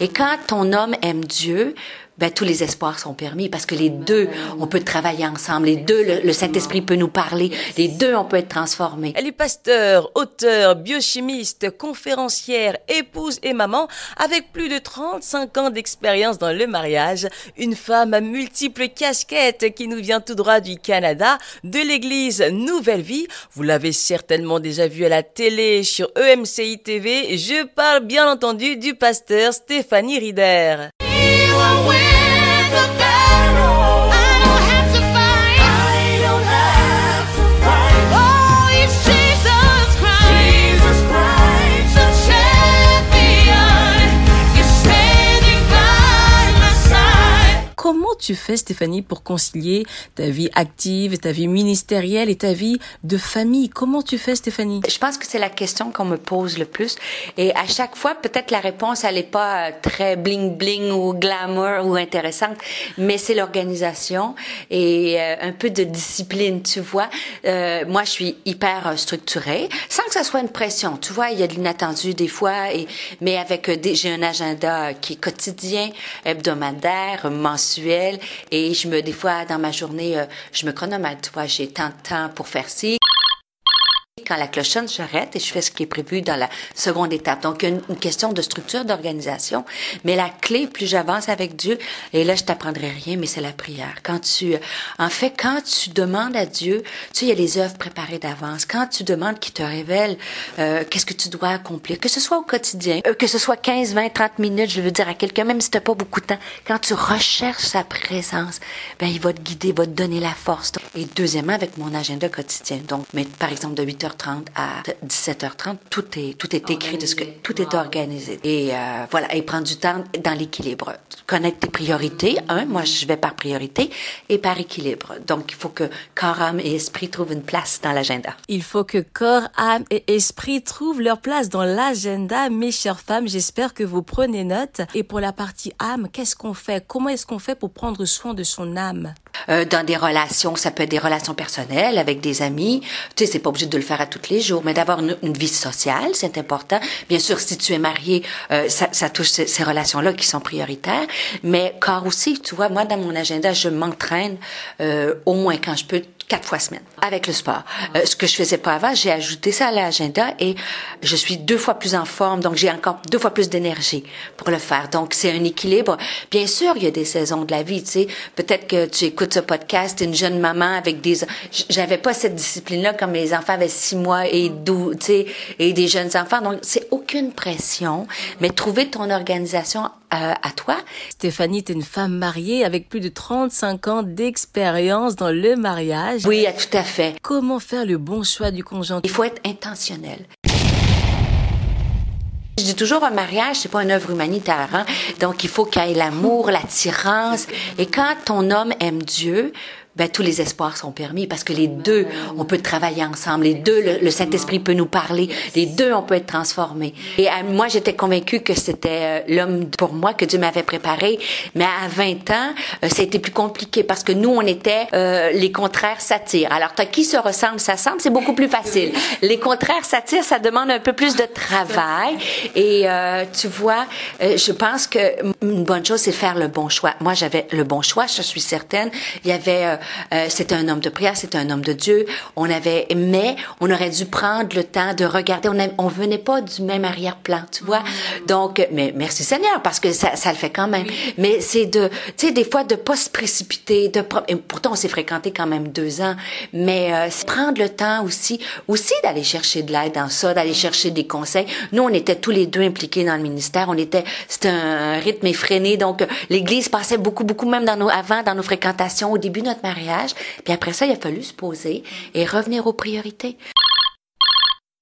Et quand ton homme aime Dieu, ben, tous les espoirs sont permis parce que les deux, on peut travailler ensemble. Les deux, le, Saint-Esprit peut nous parler. Les deux, on peut être transformés. Elle est pasteur, auteur, biochimiste, conférencière, épouse et maman avec plus de 35 ans d'expérience dans le mariage. Une femme à multiples casquettes qui nous vient tout droit du Canada, de l'église Nouvelle Vie. Vous l'avez certainement déjà vu à la télé sur EMCI TV. Je parle bien entendu du pasteur Stéphanie Rider. Tu fais, Stéphanie, pour concilier ta vie active, ta vie ministérielle et ta vie de famille? Comment tu fais, Stéphanie? Je pense que c'est la question qu'on me pose le plus. Et à chaque fois, peut-être la réponse, elle n'est pas très bling-bling ou glamour ou intéressante, mais c'est l'organisation et euh, un peu de discipline, tu vois. Euh, moi, je suis hyper structurée, sans que ça soit une pression. Tu vois, il y a de l'inattendu des fois, mais avec euh, j'ai un agenda qui est quotidien, hebdomadaire, mensuel et je me, des fois, dans ma journée, euh, je me chronomètre, tu vois, j'ai tant de temps pour faire ci quand la cloche sonne, j'arrête et je fais ce qui est prévu dans la seconde étape. Donc, une, une question de structure, d'organisation. Mais la clé, plus j'avance avec Dieu, et là, je t'apprendrai rien, mais c'est la prière. Quand tu, en fait, quand tu demandes à Dieu, tu sais, il y a les œuvres préparées d'avance. Quand tu demandes qu'il te révèle euh, qu'est-ce que tu dois accomplir, que ce soit au quotidien, euh, que ce soit 15, 20, 30 minutes, je veux dire à quelqu'un, même si t'as pas beaucoup de temps, quand tu recherches sa présence, ben, il va te guider, il va te donner la force. Et deuxièmement, avec mon agenda quotidien. Donc, mais, par exemple, de 8h 30 à 17h30, tout est, tout est écrit, de ce que, tout est organisé. Et euh, voilà, et prendre du temps dans l'équilibre. Connaître tes priorités, un, moi je vais par priorité, et par équilibre. Donc il faut que corps, âme et esprit trouvent une place dans l'agenda. Il faut que corps, âme et esprit trouvent leur place dans l'agenda. Mes chères femmes, j'espère que vous prenez note. Et pour la partie âme, qu'est-ce qu'on fait? Comment est-ce qu'on fait pour prendre soin de son âme? Euh, dans des relations, ça peut être des relations personnelles avec des amis. Tu sais, c'est pas obligé de le faire à tous les jours, mais d'avoir une, vie sociale, c'est important. Bien sûr, si tu es marié, euh, ça, ça, touche ces, ces relations-là qui sont prioritaires. Mais car aussi, tu vois, moi dans mon agenda, je m'entraîne euh, au moins quand je peux quatre fois semaine avec le sport. Euh, ce que je faisais pas avant, j'ai ajouté ça à l'agenda et je suis deux fois plus en forme, donc j'ai encore deux fois plus d'énergie pour le faire. Donc c'est un équilibre. Bien sûr, il y a des saisons de la vie, tu sais. Peut-être que tu écoutes ce podcast, une jeune maman avec des, j'avais pas cette discipline-là quand mes enfants avaient six mois et douze, tu sais, et des jeunes enfants. Donc c'est aucune pression, mais trouver ton organisation euh, à toi. Stéphanie, tu es une femme mariée avec plus de 35 ans d'expérience dans le mariage. Oui, tout à fait. Comment faire le bon choix du conjoint? Il faut être intentionnel. Je dis toujours un mariage, c'est pas une œuvre humanitaire, hein? donc il faut qu'il y ait l'amour, l'attirance. Et quand ton homme aime Dieu, ben, tous les espoirs sont permis parce que les deux, on peut travailler ensemble. Les deux, le, Saint-Esprit peut nous parler. Les deux, on peut être transformés. Et euh, moi, j'étais convaincue que c'était euh, l'homme pour moi que Dieu m'avait préparé. Mais à 20 ans, euh, ça a plus compliqué parce que nous, on était les contraires s'attirent. Alors, as qui se ressemble, ça semble, c'est beaucoup plus facile. Les contraires s'attirent, ça demande un peu plus de travail. Et tu vois, je pense que une bonne chose, c'est faire le bon choix. Moi, j'avais le bon choix, je suis certaine. Il y avait euh, c'était un homme de prière, c'était un homme de Dieu. On avait, mais on aurait dû prendre le temps de regarder. On, on venait pas du même arrière-plan, tu vois. Donc, mais merci Seigneur parce que ça, ça le fait quand même. Mais c'est de, tu sais, des fois de pas se précipiter. De, et pourtant, on s'est fréquenté quand même deux ans. Mais euh, prendre le temps aussi, aussi d'aller chercher de l'aide dans ça, d'aller chercher des conseils. Nous, on était tous les deux impliqués dans le ministère. On était, c'était un rythme effréné. Donc, l'Église passait beaucoup, beaucoup même dans nos, avant dans nos fréquentations. Au début de notre mariage. Puis après ça, il a fallu se poser et revenir aux priorités.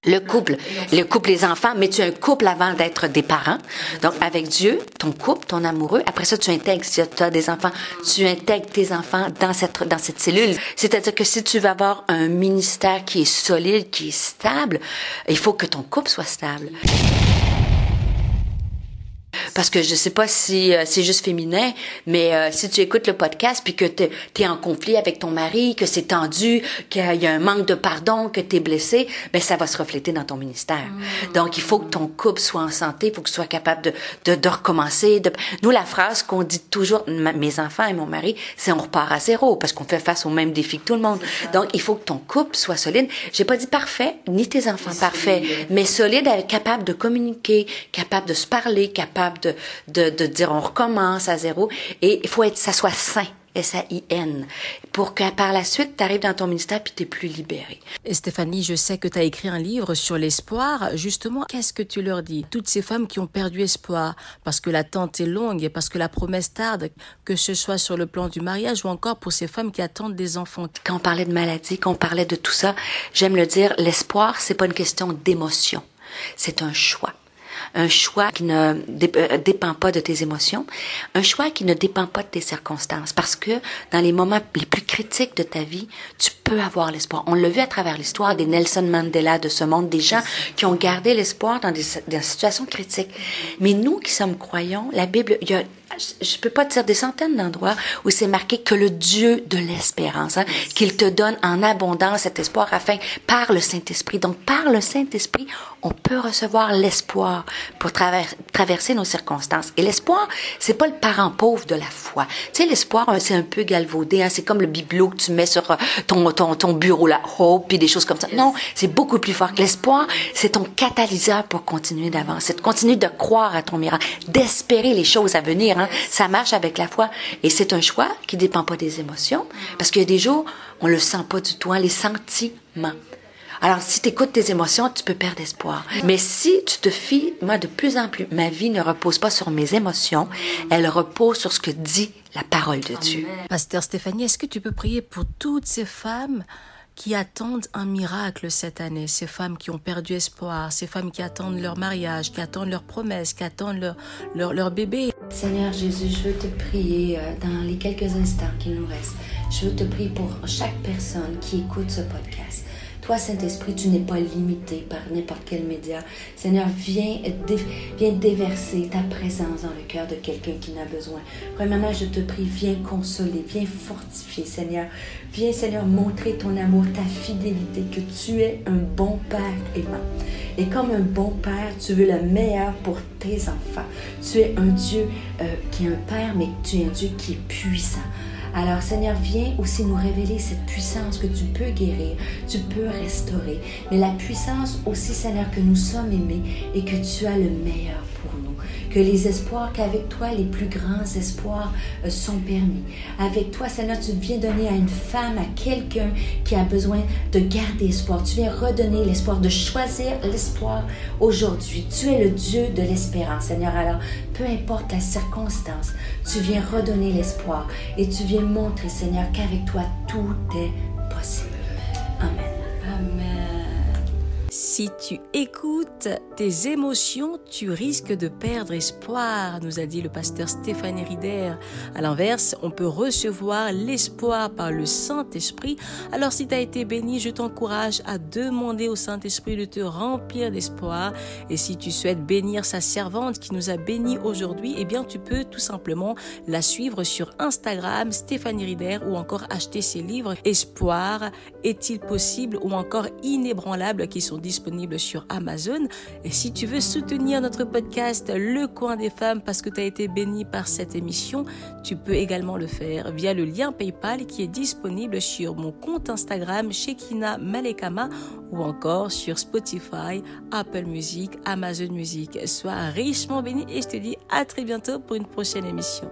Le couple, le couple, les enfants, mais tu es un couple avant d'être des parents. Donc, avec Dieu, ton couple, ton amoureux. Après ça, tu intègres, si tu as des enfants, tu intègres tes enfants dans cette, dans cette cellule. C'est-à-dire que si tu veux avoir un ministère qui est solide, qui est stable, il faut que ton couple soit stable. Parce que je sais pas si euh, c'est juste féminin, mais euh, si tu écoutes le podcast puis que tu es en conflit avec ton mari, que c'est tendu, qu'il y a un manque de pardon, que tu es blessé, ben ça va se refléter dans ton ministère. Mm. Donc il faut que ton couple soit en santé, il faut que tu sois capable de, de, de recommencer. De... Nous, la phrase qu'on dit toujours, mes enfants et mon mari, c'est on repart à zéro parce qu'on fait face aux mêmes défis que tout le monde. Donc il faut que ton couple soit solide. J'ai pas dit parfait, ni tes enfants parfaits, mais solide, capable de communiquer, capable de se parler, capable de, de, de dire on recommence à zéro. Et il faut être, ça soit sain. S-A-I-N, pour que par la suite, tu arrives dans ton ministère puis tu es plus libéré. Et Stéphanie, je sais que tu as écrit un livre sur l'espoir. Justement, qu'est-ce que tu leur dis? Toutes ces femmes qui ont perdu espoir parce que l'attente est longue et parce que la promesse tarde, que ce soit sur le plan du mariage ou encore pour ces femmes qui attendent des enfants. Quand on parlait de maladie, quand on parlait de tout ça, j'aime le dire, l'espoir, c'est pas une question d'émotion, c'est un choix un choix qui ne euh, dépend pas de tes émotions, un choix qui ne dépend pas de tes circonstances, parce que dans les moments les plus critiques de ta vie, tu peux avoir l'espoir. On l'a vu à travers l'histoire des Nelson Mandela de ce monde, des gens qui ont gardé l'espoir dans des, des situations critiques. Mais nous qui sommes croyants, la Bible, il y a je peux pas te dire des centaines d'endroits où c'est marqué que le Dieu de l'espérance, hein, qu'il te donne en abondance cet espoir afin, par le Saint-Esprit. Donc, par le Saint-Esprit, on peut recevoir l'espoir pour traverser nos circonstances. Et l'espoir, c'est pas le parent pauvre de la foi. Tu sais, l'espoir, euh, c'est un peu galvaudé, hein, c'est comme le bibelot que tu mets sur euh, ton, ton, ton bureau, la hope, puis des choses comme ça. Non, c'est beaucoup plus fort que l'espoir. C'est ton catalyseur pour continuer d'avancer, de continuer de croire à ton miracle, d'espérer les choses à venir. Hein. Ça marche avec la foi. Et c'est un choix qui dépend pas des émotions. Parce qu'il y a des jours, on le sent pas du tout, hein, les sentiments. Alors, si tu écoutes tes émotions, tu peux perdre espoir. Mais si tu te fies, moi, de plus en plus, ma vie ne repose pas sur mes émotions, elle repose sur ce que dit la parole de Dieu. Pasteur Stéphanie, est-ce que tu peux prier pour toutes ces femmes qui attendent un miracle cette année, ces femmes qui ont perdu espoir, ces femmes qui attendent leur mariage, qui attendent leur promesse, qui attendent leur, leur bébé? Seigneur Jésus, je veux te prier euh, dans les quelques instants qui nous restent. Je veux te prier pour chaque personne qui écoute ce podcast. Toi, Saint-Esprit, tu n'es pas limité par n'importe quel média. Seigneur, viens, viens déverser ta présence dans le cœur de quelqu'un qui n'a besoin. Premièrement, je te prie, viens consoler, viens fortifier, Seigneur. Viens, Seigneur, montrer ton amour, ta fidélité, que tu es un bon Père aimant. Et comme un bon Père, tu veux le meilleur pour tes enfants. Tu es un Dieu euh, qui est un Père, mais tu es un Dieu qui est puissant. Alors Seigneur, viens aussi nous révéler cette puissance que tu peux guérir, tu peux restaurer, mais la puissance aussi Seigneur que nous sommes aimés et que tu as le meilleur pour nous que les espoirs qu'avec toi, les plus grands espoirs euh, sont permis. Avec toi, Seigneur, tu viens donner à une femme, à quelqu'un qui a besoin de garder espoir. Tu viens redonner l'espoir, de choisir l'espoir aujourd'hui. Tu es le Dieu de l'espérance, Seigneur. Alors, peu importe la circonstance, tu viens redonner l'espoir et tu viens montrer, Seigneur, qu'avec toi, tout est possible. Si tu écoutes tes émotions, tu risques de perdre espoir, nous a dit le pasteur Stéphane Rider. À l'inverse, on peut recevoir l'espoir par le Saint-Esprit. Alors si tu as été béni, je t'encourage à demander au Saint-Esprit de te remplir d'espoir. Et si tu souhaites bénir sa servante qui nous a bénis aujourd'hui, eh bien tu peux tout simplement la suivre sur Instagram, Stéphanie Rider, ou encore acheter ses livres Espoir, est-il possible, ou encore Inébranlable qui sont disponibles sur Amazon. Et si tu veux soutenir notre podcast Le Coin des Femmes parce que tu as été béni par cette émission, tu peux également le faire via le lien PayPal qui est disponible sur mon compte Instagram Shekina Malekama ou encore sur Spotify, Apple Music, Amazon Music. Sois richement béni et je te dis à très bientôt pour une prochaine émission.